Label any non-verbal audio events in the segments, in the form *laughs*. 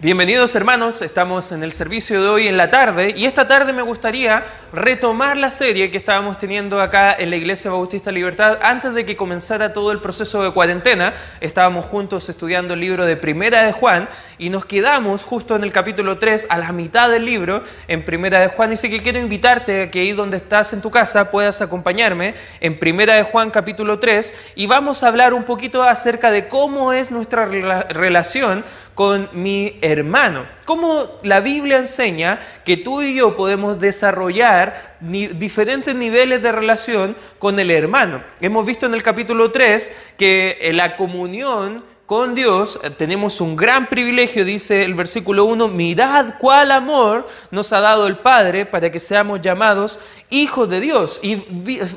Bienvenidos hermanos, estamos en el servicio de hoy en la tarde y esta tarde me gustaría retomar la serie que estábamos teniendo acá en la Iglesia Bautista Libertad antes de que comenzara todo el proceso de cuarentena. Estábamos juntos estudiando el libro de Primera de Juan y nos quedamos justo en el capítulo 3 a la mitad del libro en Primera de Juan. Así que quiero invitarte a que ahí donde estás en tu casa puedas acompañarme en Primera de Juan capítulo 3 y vamos a hablar un poquito acerca de cómo es nuestra relación con mi hermano. Cómo la Biblia enseña que tú y yo podemos desarrollar diferentes niveles de relación con el hermano. Hemos visto en el capítulo 3 que la comunión con Dios eh, tenemos un gran privilegio, dice el versículo 1, mirad cuál amor nos ha dado el Padre para que seamos llamados hijos de Dios. Y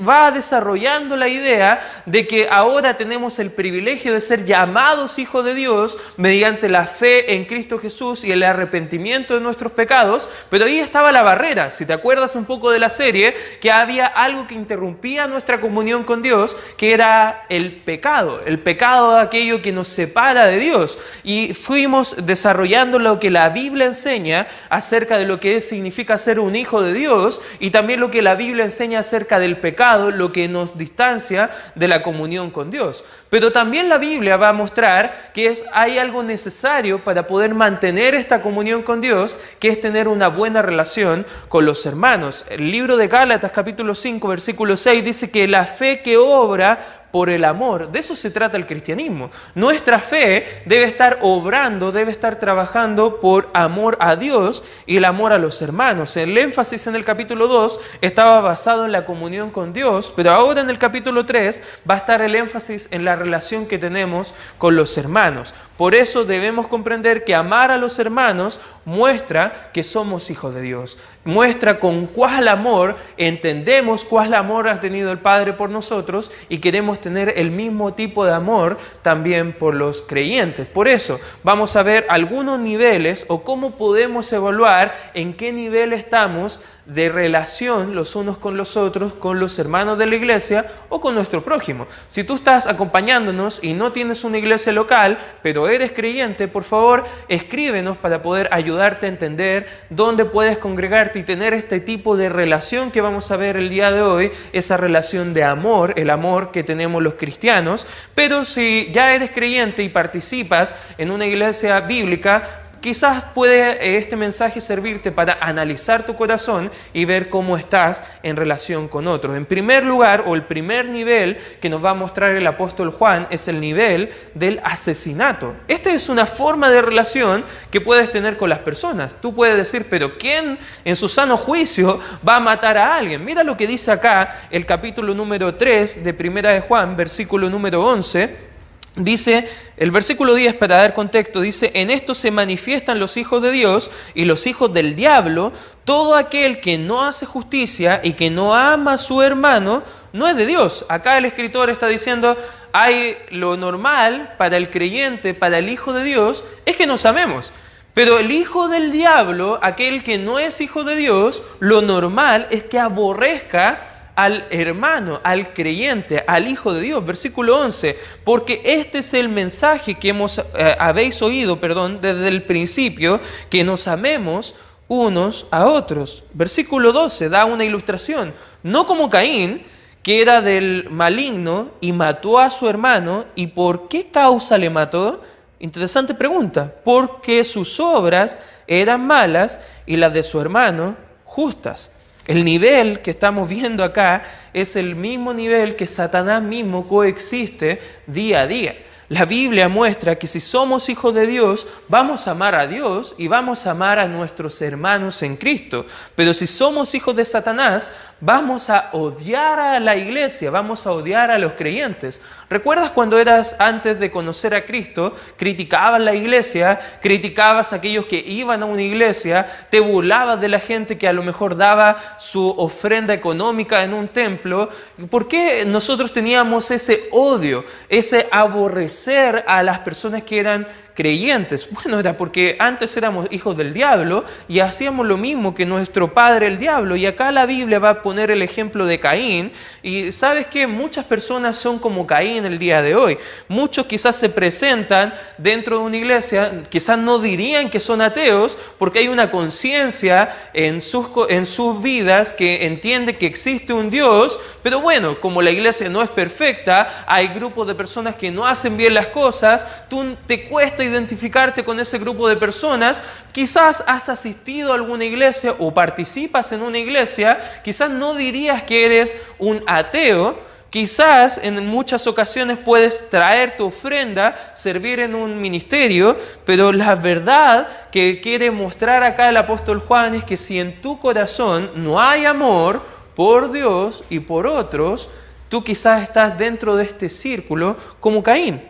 va desarrollando la idea de que ahora tenemos el privilegio de ser llamados hijos de Dios mediante la fe en Cristo Jesús y el arrepentimiento de nuestros pecados. Pero ahí estaba la barrera, si te acuerdas un poco de la serie, que había algo que interrumpía nuestra comunión con Dios, que era el pecado, el pecado de aquello que nos separa de Dios. Y fuimos desarrollando lo que la Biblia enseña acerca de lo que significa ser un hijo de Dios y también lo que la Biblia enseña acerca del pecado, lo que nos distancia de la comunión con Dios. Pero también la Biblia va a mostrar que es, hay algo necesario para poder mantener esta comunión con Dios, que es tener una buena relación con los hermanos. El libro de Gálatas capítulo 5 versículo 6 dice que la fe que obra por el amor. De eso se trata el cristianismo. Nuestra fe debe estar obrando, debe estar trabajando por amor a Dios y el amor a los hermanos. El énfasis en el capítulo 2 estaba basado en la comunión con Dios, pero ahora en el capítulo 3 va a estar el énfasis en la relación que tenemos con los hermanos. Por eso debemos comprender que amar a los hermanos muestra que somos hijos de Dios. Muestra con cuál amor entendemos cuál amor ha tenido el Padre por nosotros y queremos tener el mismo tipo de amor también por los creyentes. Por eso vamos a ver algunos niveles o cómo podemos evaluar en qué nivel estamos de relación los unos con los otros, con los hermanos de la iglesia o con nuestro prójimo. Si tú estás acompañándonos y no tienes una iglesia local, pero eres creyente, por favor escríbenos para poder ayudarte a entender dónde puedes congregarte y tener este tipo de relación que vamos a ver el día de hoy, esa relación de amor, el amor que tenemos los cristianos. Pero si ya eres creyente y participas en una iglesia bíblica, Quizás puede este mensaje servirte para analizar tu corazón y ver cómo estás en relación con otros. En primer lugar, o el primer nivel que nos va a mostrar el apóstol Juan es el nivel del asesinato. Esta es una forma de relación que puedes tener con las personas. Tú puedes decir, pero ¿quién en su sano juicio va a matar a alguien? Mira lo que dice acá el capítulo número 3 de Primera de Juan, versículo número 11 Dice, el versículo 10, para dar contexto, dice, en esto se manifiestan los hijos de Dios y los hijos del diablo. Todo aquel que no hace justicia y que no ama a su hermano, no es de Dios. Acá el escritor está diciendo, hay lo normal para el creyente, para el hijo de Dios, es que nos amemos. Pero el hijo del diablo, aquel que no es hijo de Dios, lo normal es que aborrezca al hermano, al creyente, al Hijo de Dios. Versículo 11, porque este es el mensaje que hemos, eh, habéis oído, perdón, desde el principio, que nos amemos unos a otros. Versículo 12 da una ilustración, no como Caín, que era del maligno y mató a su hermano, ¿y por qué causa le mató? Interesante pregunta, porque sus obras eran malas y las de su hermano justas. El nivel que estamos viendo acá es el mismo nivel que Satanás mismo coexiste día a día. La Biblia muestra que si somos hijos de Dios, vamos a amar a Dios y vamos a amar a nuestros hermanos en Cristo. Pero si somos hijos de Satanás, vamos a odiar a la iglesia, vamos a odiar a los creyentes. ¿Recuerdas cuando eras antes de conocer a Cristo, criticabas la iglesia, criticabas a aquellos que iban a una iglesia, te burlabas de la gente que a lo mejor daba su ofrenda económica en un templo? ¿Por qué nosotros teníamos ese odio, ese aborrecimiento? A las personas que eran creyentes? Bueno, era porque antes éramos hijos del diablo y hacíamos lo mismo que nuestro padre el diablo. Y acá la Biblia va a poner el ejemplo de Caín. Y sabes que muchas personas son como Caín el día de hoy. Muchos quizás se presentan dentro de una iglesia, quizás no dirían que son ateos porque hay una conciencia en sus, en sus vidas que entiende que existe un Dios. Pero bueno, como la iglesia no es perfecta, hay grupos de personas que no hacen bien las cosas, tú te cuesta identificarte con ese grupo de personas, quizás has asistido a alguna iglesia o participas en una iglesia, quizás no dirías que eres un ateo, Quizás en muchas ocasiones puedes traer tu ofrenda, servir en un ministerio, pero la verdad que quiere mostrar acá el apóstol Juan es que si en tu corazón no hay amor por Dios y por otros, tú quizás estás dentro de este círculo como Caín.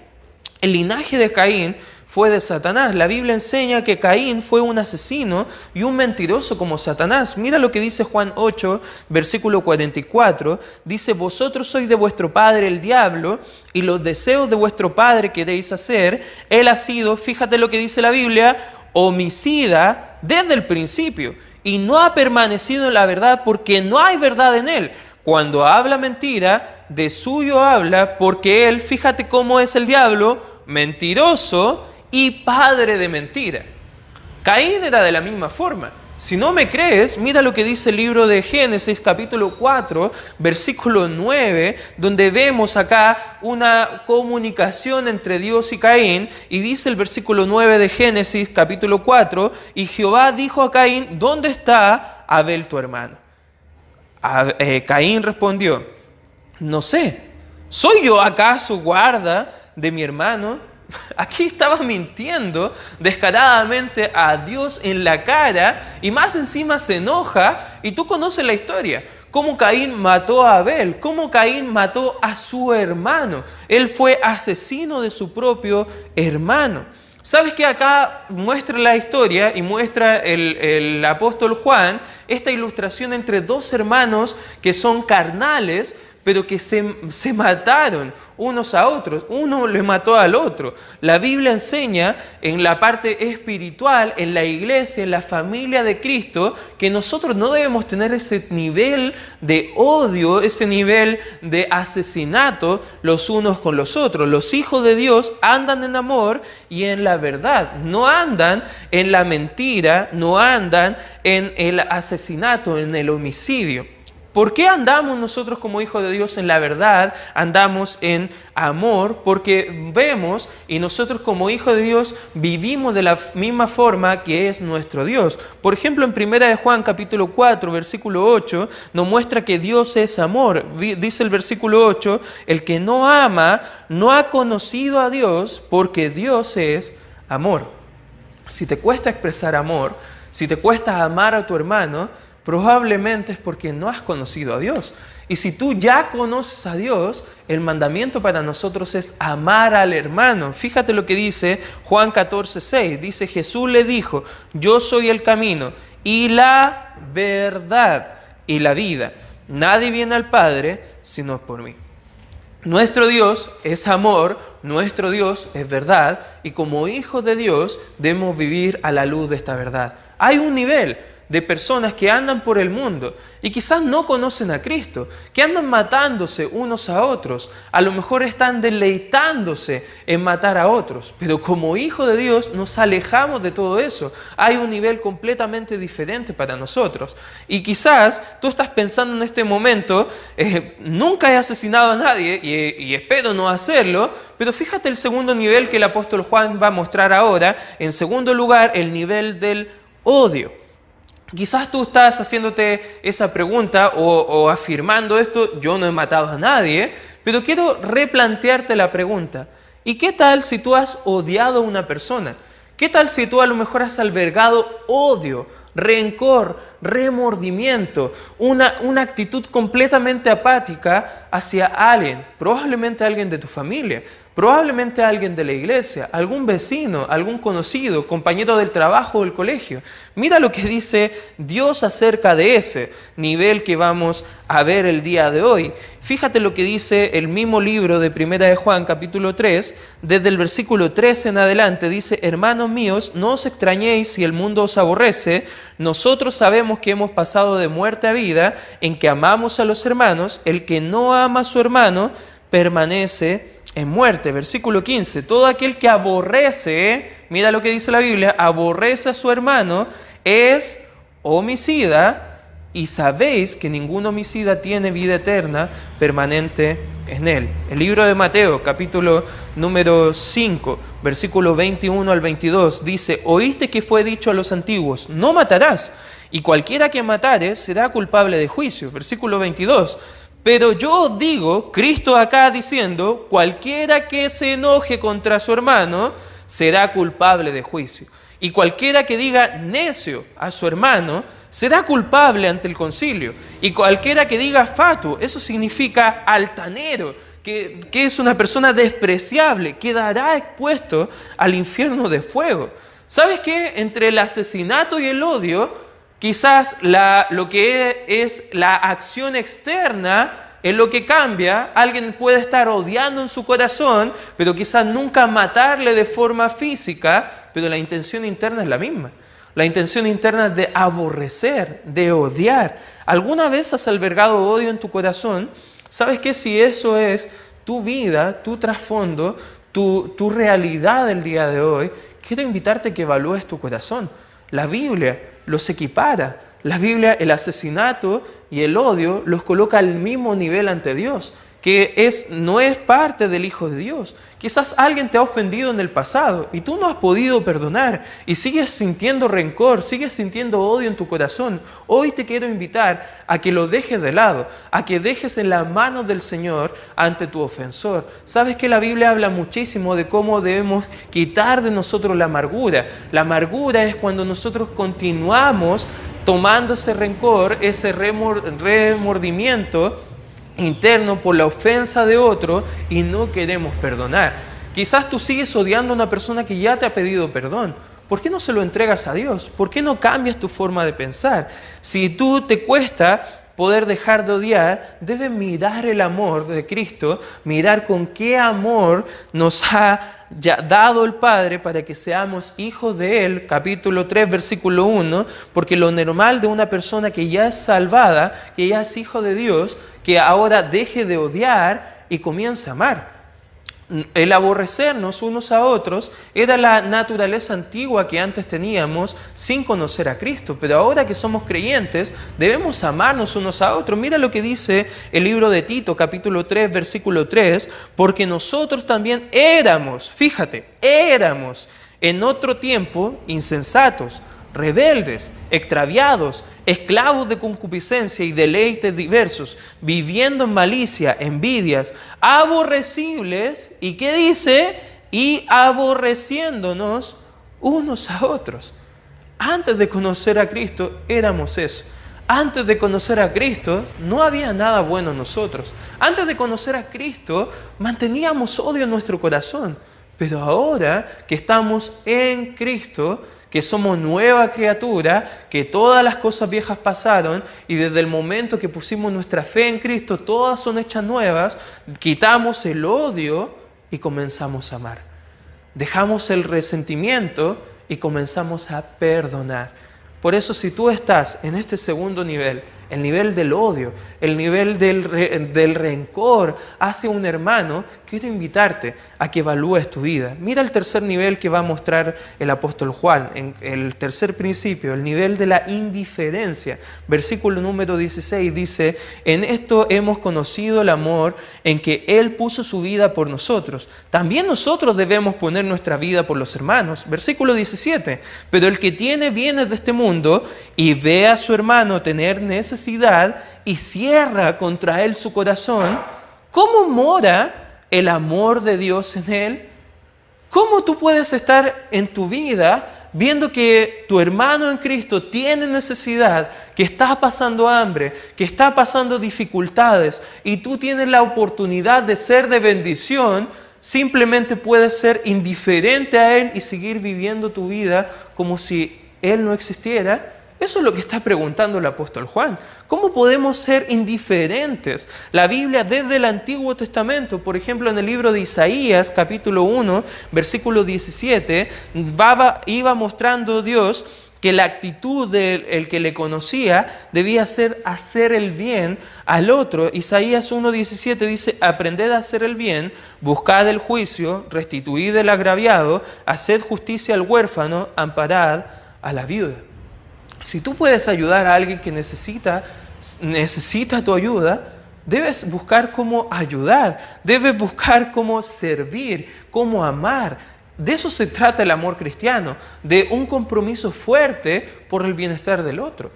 El linaje de Caín fue de Satanás. La Biblia enseña que Caín fue un asesino y un mentiroso como Satanás. Mira lo que dice Juan 8, versículo 44. Dice, vosotros sois de vuestro padre el diablo y los deseos de vuestro padre queréis hacer. Él ha sido, fíjate lo que dice la Biblia, homicida desde el principio y no ha permanecido en la verdad porque no hay verdad en él. Cuando habla mentira, de suyo habla porque él, fíjate cómo es el diablo, mentiroso y padre de mentira. Caín era de la misma forma. Si no me crees, mira lo que dice el libro de Génesis capítulo 4, versículo 9, donde vemos acá una comunicación entre Dios y Caín, y dice el versículo 9 de Génesis capítulo 4, y Jehová dijo a Caín, ¿dónde está Abel tu hermano? Eh, Caín respondió, no sé, ¿soy yo acaso guarda de mi hermano? *laughs* Aquí estaba mintiendo descaradamente a Dios en la cara y más encima se enoja y tú conoces la historia. Cómo Caín mató a Abel, cómo Caín mató a su hermano. Él fue asesino de su propio hermano. ¿Sabes que acá muestra la historia y muestra el, el apóstol Juan esta ilustración entre dos hermanos que son carnales, pero que se, se, mataron unos a otros. Uno le mató al otro. La Biblia enseña en la parte espiritual, en la iglesia, en la familia de Cristo, que nosotros no debemos tener ese nivel de odio, ese nivel de asesinato los unos con los otros. Los hijos de Dios andan en amor y en la verdad. No andan en la mentira, no andan en el asesinato, en el homicidio. ¿Por qué andamos nosotros como hijos de Dios en la verdad? Andamos en amor porque vemos y nosotros como hijos de Dios vivimos de la misma forma que es nuestro Dios. Por ejemplo, en 1 de Juan capítulo 4, versículo 8, nos muestra que Dios es amor. Dice el versículo 8, el que no ama no ha conocido a Dios porque Dios es amor. Si te cuesta expresar amor, si te cuesta amar a tu hermano, probablemente es porque no has conocido a Dios. Y si tú ya conoces a Dios, el mandamiento para nosotros es amar al hermano. Fíjate lo que dice Juan 14, 6. Dice, Jesús le dijo, yo soy el camino y la verdad y la vida. Nadie viene al Padre sino por mí. Nuestro Dios es amor, nuestro Dios es verdad y como hijos de Dios debemos vivir a la luz de esta verdad. Hay un nivel, de personas que andan por el mundo y quizás no conocen a Cristo, que andan matándose unos a otros, a lo mejor están deleitándose en matar a otros, pero como hijo de Dios nos alejamos de todo eso. Hay un nivel completamente diferente para nosotros. Y quizás tú estás pensando en este momento, eh, nunca he asesinado a nadie y, y espero no hacerlo, pero fíjate el segundo nivel que el apóstol Juan va a mostrar ahora. En segundo lugar, el nivel del odio. Quizás tú estás haciéndote esa pregunta o, afirmando esto, yo no he matado a nadie, pero quiero replantearte la pregunta. ¿Y qué tal si tú has odiado a una persona? ¿Qué tal si tú a lo mejor has albergado odio, rencor, remordimiento, una, una actitud completamente apática hacia alguien, probablemente alguien de tu familia, Probablemente alguien de la iglesia, algún vecino, algún conocido, compañero del trabajo o del colegio. Mira lo que dice Dios acerca de ese nivel que vamos a ver el día de hoy. Fíjate lo que dice el mismo libro de Primera de Juan, capítulo 3, desde el versículo 3 en adelante, dice, hermanos míos, no os extrañéis si el mundo os aborrece, nosotros sabemos que hemos pasado de muerte a vida, en que amamos a los hermanos, el que no ama a su hermano permanece en muerte. Versículo 15, todo aquel que aborrece, mira lo que dice la Biblia, aborrece a su hermano, es homicida y sabéis que ningún homicida tiene vida eterna permanente en él. El libro de Mateo, capítulo número 5, versículo 21 al 22, dice, oíste que fue dicho a los antiguos, no matarás, y cualquiera que matare será culpable de juicio. Versículo 22. Pero yo digo, Cristo acá diciendo, cualquiera que se enoje contra su hermano será culpable de juicio. Y cualquiera que diga necio a su hermano será culpable ante el concilio. Y cualquiera que diga fatuo, eso significa altanero, que, que es una persona despreciable, quedará expuesto al infierno de fuego. ¿Sabes qué? Entre el asesinato y el odio, Quizás lo que es la acción externa es lo que cambia. Alguien puede estar odiando en su corazón, pero quizás nunca matarle de forma física, pero la intención interna es la misma. La intención interna es de aborrecer, de odiar. ¿Alguna vez has albergado odio en tu corazón? ¿Sabes que si eso es tu vida, tu trasfondo, tu, tu realidad del día de hoy, quiero invitarte a que evalúes tu corazón. La Biblia los equipara. La Biblia, el asesinato y el odio los coloca al mismo nivel ante Dios que es, no es parte del Hijo de Dios. Quizás alguien te ha ofendido en el pasado y tú no has podido perdonar y sigues sintiendo rencor, sigues sintiendo odio en tu corazón. Hoy te quiero invitar a que lo dejes de lado, a que dejes en la mano del Señor ante tu ofensor. Sabes que la Biblia habla muchísimo de cómo debemos quitar de nosotros la amargura. La amargura es cuando nosotros continuamos tomando ese rencor, ese remordimiento interno por la ofensa de otro y no queremos perdonar. Quizás tú sigues odiando a una persona que ya te ha pedido perdón. ¿Por qué no se lo entregas a Dios? ¿Por qué no cambias tu forma de pensar? Si tú te cuesta poder dejar de odiar, debes mirar el amor de Cristo, mirar con qué amor nos ha dado el Padre para que seamos hijos de Él, capítulo 3, versículo 1, porque lo normal de una persona que ya es salvada, que ya es hijo de Dios, que ahora deje de odiar y comience a amar el aborrecernos unos a otros era la naturaleza antigua que antes teníamos sin conocer a Cristo, pero ahora que somos creyentes debemos amarnos unos a otros. Mira lo que dice el libro de Tito, capítulo 3, versículo 3, porque nosotros también éramos, fíjate, éramos en otro tiempo insensatos rebeldes, extraviados, esclavos de concupiscencia y deleites diversos, viviendo en malicia, envidias, aborrecibles, ¿y qué dice? Y aborreciéndonos unos a otros. Antes de conocer a Cristo éramos eso. Antes de conocer a Cristo no había nada bueno en nosotros. Antes de conocer a Cristo manteníamos odio en nuestro corazón. Pero ahora que estamos en Cristo, que somos nueva criatura, que todas las cosas viejas pasaron y desde el momento que pusimos nuestra fe en Cristo, todas son hechas nuevas, quitamos el odio y comenzamos a amar. Dejamos el resentimiento y comenzamos a perdonar. Por eso si tú estás en este segundo nivel, el nivel del odio, el nivel del, del, rencor hacia un hermano, quiero invitarte a que evalúes tu vida. Mira el tercer nivel que va a mostrar el apóstol Juan, en el tercer principio, el nivel de la indiferencia. Versículo número 16 dice, en esto hemos conocido el amor en que Él puso su vida por nosotros. También nosotros debemos poner nuestra vida por los hermanos. Versículo 17, pero el que tiene bienes de este mundo y ve a su hermano tener necesidad, y cierra contra él su corazón, ¿cómo mora el amor de Dios en él? ¿Cómo tú puedes estar en tu vida viendo que tu hermano en Cristo tiene necesidad, que está pasando hambre, que está pasando dificultades y tú tienes la oportunidad de ser de bendición, simplemente puedes ser indiferente a Él y seguir viviendo tu vida como si Él no existiera? Eso es lo que está preguntando el apóstol Juan. ¿Cómo podemos ser indiferentes? La Biblia desde el Antiguo Testamento, por ejemplo en el libro de Isaías capítulo 1, versículo 17, iba mostrando Dios que la actitud del que le conocía debía ser hacer el bien al otro. Isaías 1.17 dice, aprended a hacer el bien, buscad el juicio, restituid el agraviado, haced justicia al huérfano, amparad a la viuda. Si tú puedes ayudar a alguien que necesita, necesita tu ayuda, debes buscar cómo ayudar, debes buscar cómo servir, cómo amar. De eso se trata el amor cristiano, de un compromiso fuerte por el bienestar del otro.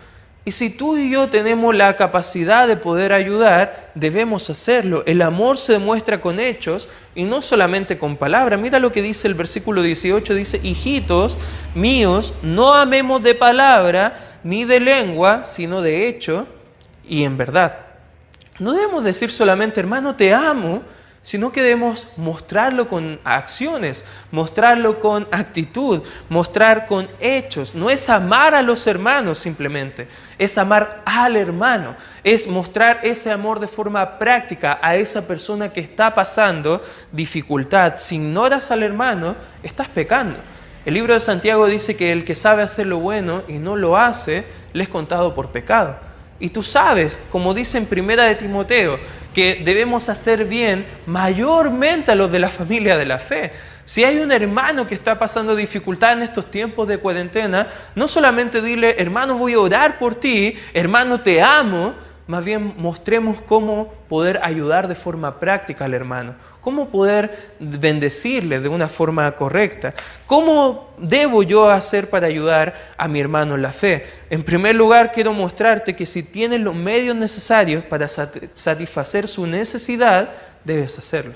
Y si tú y yo tenemos la capacidad de poder ayudar, debemos hacerlo. El amor se demuestra con hechos y no solamente con palabras. Mira lo que dice el versículo 18, dice, hijitos míos, no amemos de palabra ni de lengua, sino de hecho y en verdad. No debemos decir solamente, hermano, te amo, sino que debemos mostrarlo con acciones, mostrarlo con actitud, mostrar con hechos. No es amar a los hermanos simplemente, es amar al hermano, es mostrar ese amor de forma práctica a esa persona que está pasando dificultad. Si ignoras al hermano, estás pecando. El libro de Santiago dice que el que sabe hacer lo bueno y no lo hace, le es contado por pecado. Y tú sabes, como dice en Primera de Timoteo, que debemos hacer bien mayormente a los de la familia de la fe. Si hay un hermano que está pasando dificultad en estos tiempos de cuarentena, no solamente dile, hermano, voy a orar por ti, hermano, te amo, más bien mostremos cómo poder ayudar de forma práctica al hermano, cómo poder bendecirle de una forma correcta, cómo debo yo hacer para ayudar a mi hermano en la fe. En primer lugar, quiero mostrarte que si tienes los medios necesarios para satisfacer su necesidad, debes hacerlo.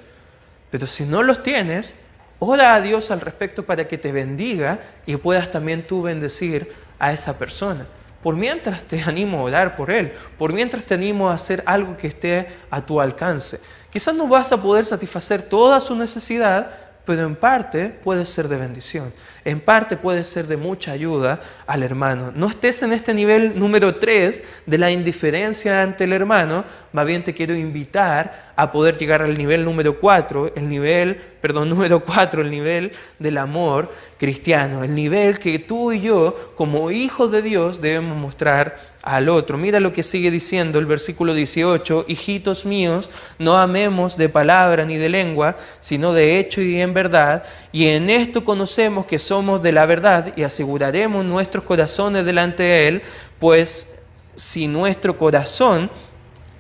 Pero si no los tienes, ora a Dios al respecto para que te bendiga y puedas también tú bendecir a esa persona. Por mientras te animo a orar por Él, por mientras te animo a hacer algo que esté a tu alcance. Quizás no vas a poder satisfacer toda su necesidad, pero en parte puede ser de bendición, en parte puede ser de mucha ayuda al hermano. No estés en este nivel número 3 de la indiferencia ante el hermano, más bien te quiero invitar a poder llegar al nivel número 4, el nivel, perdón, *laughs* número 4, el nivel del amor cristiano, el nivel que tú y yo como hijos de Dios debemos mostrar al otro. Mira lo que sigue diciendo el versículo 18, hijitos míos, no amemos de palabra ni de lengua, sino de hecho y en verdad, y en esto conocemos que somos de la verdad y aseguraremos nuestros corazones delante de Él, pues si nuestro corazón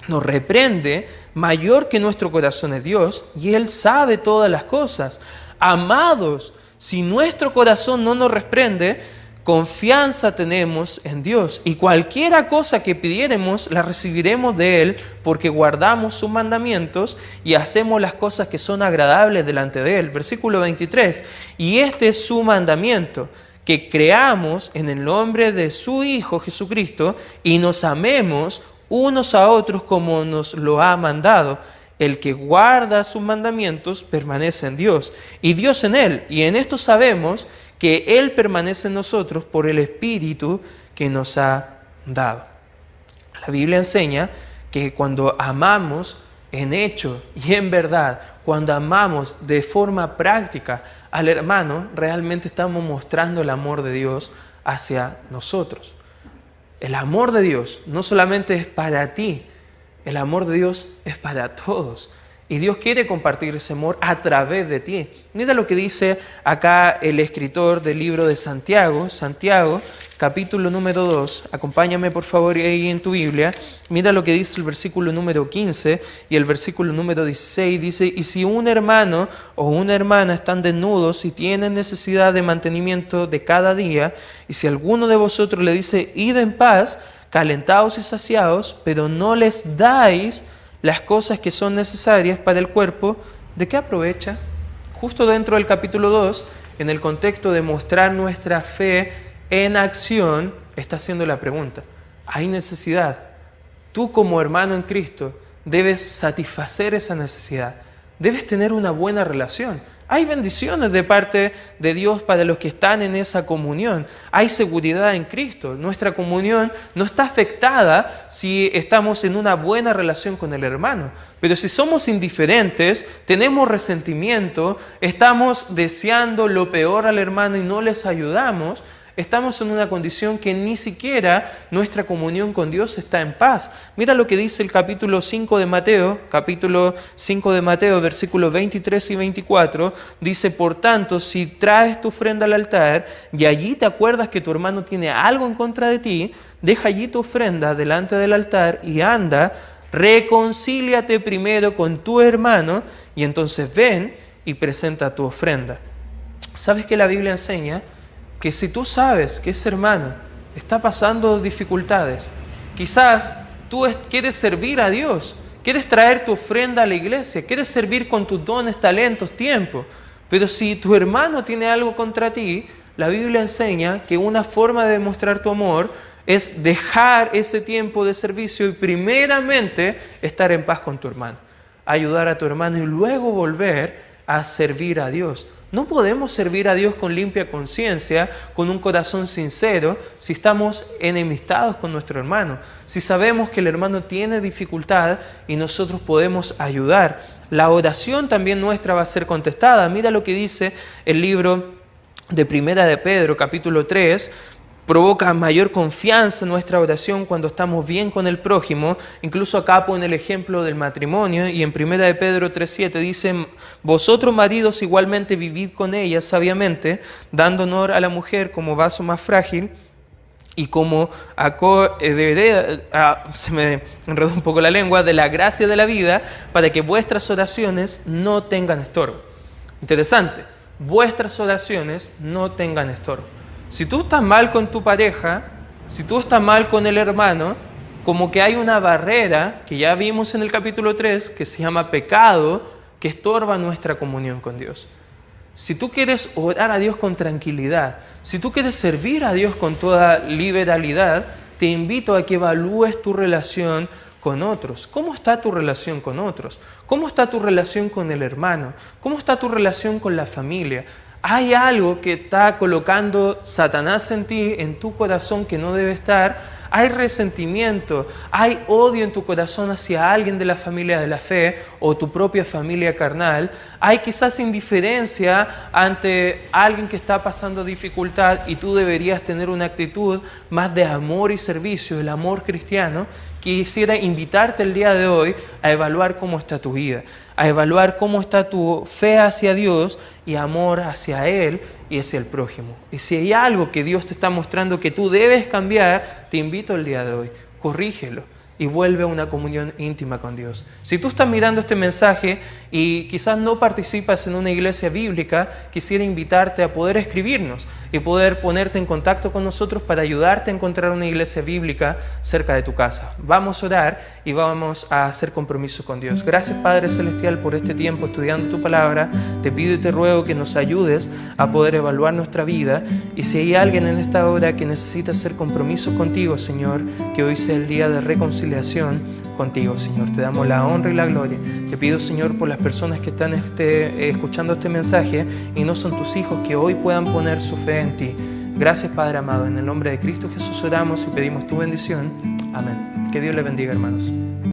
nos reprende, mayor que nuestro corazón es Dios, y Él sabe todas las cosas. Amados, si nuestro corazón no nos reprende, confianza tenemos en Dios y cualquiera cosa que pidiéremos la recibiremos de Él porque guardamos sus mandamientos y hacemos las cosas que son agradables delante de Él. Versículo 23. Y este es su mandamiento, que creamos en el nombre de su Hijo Jesucristo y nos amemos unos a otros como nos lo ha mandado. El que guarda sus mandamientos permanece en Dios y Dios en Él. Y en esto sabemos que Él permanece en nosotros por el Espíritu que nos ha dado. La Biblia enseña que cuando amamos en hecho y en verdad, cuando amamos de forma práctica al hermano, realmente estamos mostrando el amor de Dios hacia nosotros. El amor de Dios no solamente es para ti, el amor de Dios es para todos. Y Dios quiere compartir ese amor a través de ti. Mira lo que dice acá el escritor del libro de Santiago, Santiago, capítulo número 2. Acompáñame por favor ahí en tu Biblia. Mira lo que dice el versículo número 15 y el versículo número 16. Dice, y si un hermano o una hermana están desnudos y tienen necesidad de mantenimiento de cada día, y si alguno de vosotros le dice, id en paz, calentados y saciados, pero no les dais las cosas que son necesarias para el cuerpo, ¿de qué aprovecha? Justo dentro del capítulo 2, en el contexto de mostrar nuestra fe en acción, está haciendo la pregunta. Hay necesidad. Tú como hermano en Cristo debes satisfacer esa necesidad. debes tener una buena relación. Hay bendiciones de parte de Dios para los que están en esa comunión. Hay seguridad en Cristo. Nuestra comunión no está afectada si estamos en una buena relación con el hermano. Pero si somos indiferentes, tenemos resentimiento, estamos deseando lo peor al hermano y no les ayudamos, estamos en una condición que ni siquiera nuestra comunión con Dios está en paz. Mira lo que dice el capítulo 5 de Mateo, capítulo 5 de Mateo, versículos 23 y 24, dice, por tanto, si traes tu ofrenda al altar y allí te acuerdas que tu hermano tiene algo en contra de ti, deja allí tu ofrenda delante del altar y anda, reconcíliate primero con tu hermano y entonces ven y presenta tu ofrenda. ¿Sabes que la Biblia enseña? Que si tú sabes que ese hermano está pasando dificultades, quizás tú quieres servir a Dios, quieres traer tu ofrenda a la iglesia, quieres servir con tus dones, talentos, tiempo, pero si tu hermano tiene algo contra ti, la Biblia enseña que una forma de demostrar tu amor es dejar ese tiempo de servicio y primeramente estar en paz con tu hermano, ayudar a tu hermano y luego volver a servir a Dios. No podemos servir a Dios con limpia conciencia, con un corazón sincero, si estamos enemistados con nuestro hermano, si sabemos que el hermano tiene dificultad y nosotros podemos ayudar. La oración también nuestra va a ser contestada. Mira lo que dice el libro de Primera de Pedro, capítulo 3, provoca mayor confianza en nuestra oración cuando estamos bien con el prójimo. Incluso acá pone el ejemplo del matrimonio y en 1 de Pedro 3.7 dice, vosotros maridos igualmente vivid con ella sabiamente, dando honor a la mujer como vaso más frágil y como eh, ah, se me enredó un poco la lengua, de la gracia de la vida, para que vuestras oraciones no tengan estorbo. Interesante, vuestras oraciones no tengan estorbo. Si tú estás mal con tu pareja, si tú estás mal con el hermano, como que hay una barrera que ya vimos en el capítulo 3 que se llama pecado que estorba nuestra comunión con Dios. Si tú quieres orar a Dios con tranquilidad, si tú quieres servir a Dios con toda liberalidad, te invito a que evalúes tu relación con otros. ¿Cómo está tu relación con otros? ¿Cómo está tu relación con el hermano? ¿Cómo está tu relación con la familia? Hay algo que está colocando Satanás en ti, en tu corazón, que no debe estar. Hay resentimiento, hay odio en tu corazón hacia alguien de la familia de la fe o tu propia familia carnal, hay quizás indiferencia ante alguien que está pasando dificultad y tú deberías tener una actitud más de amor y servicio, el amor cristiano, quisiera invitarte el día de hoy a evaluar cómo está tu vida, a evaluar cómo está tu fe hacia Dios y amor hacia Él y es el prójimo. Y si hay algo que Dios te está mostrando que tú debes cambiar, te invito el día de hoy, corrígelo y vuelve a una comunión íntima con Dios. Si tú estás mirando este mensaje y quizás no participas en una iglesia bíblica, quisiera invitarte a poder escribirnos y poder ponerte en contacto con nosotros para ayudarte a encontrar una iglesia bíblica cerca de tu casa. Vamos a orar y vamos a hacer compromiso con Dios. Gracias Padre Celestial por este tiempo estudiando tu palabra. Te pido y te ruego que nos ayudes a poder evaluar nuestra vida y si hay alguien en esta hora que necesita hacer compromiso contigo, Señor, que hoy sea el día de reconciliación contigo, Señor. Te damos la honra y la gloria. Te pido, Señor, por las personas que están este, escuchando este mensaje y no son tus hijos, que hoy puedan poner su fe en ti. Gracias, Padre amado. En el nombre de Cristo Jesús oramos y pedimos tu bendición. Amén. Que Dios le bendiga, hermanos.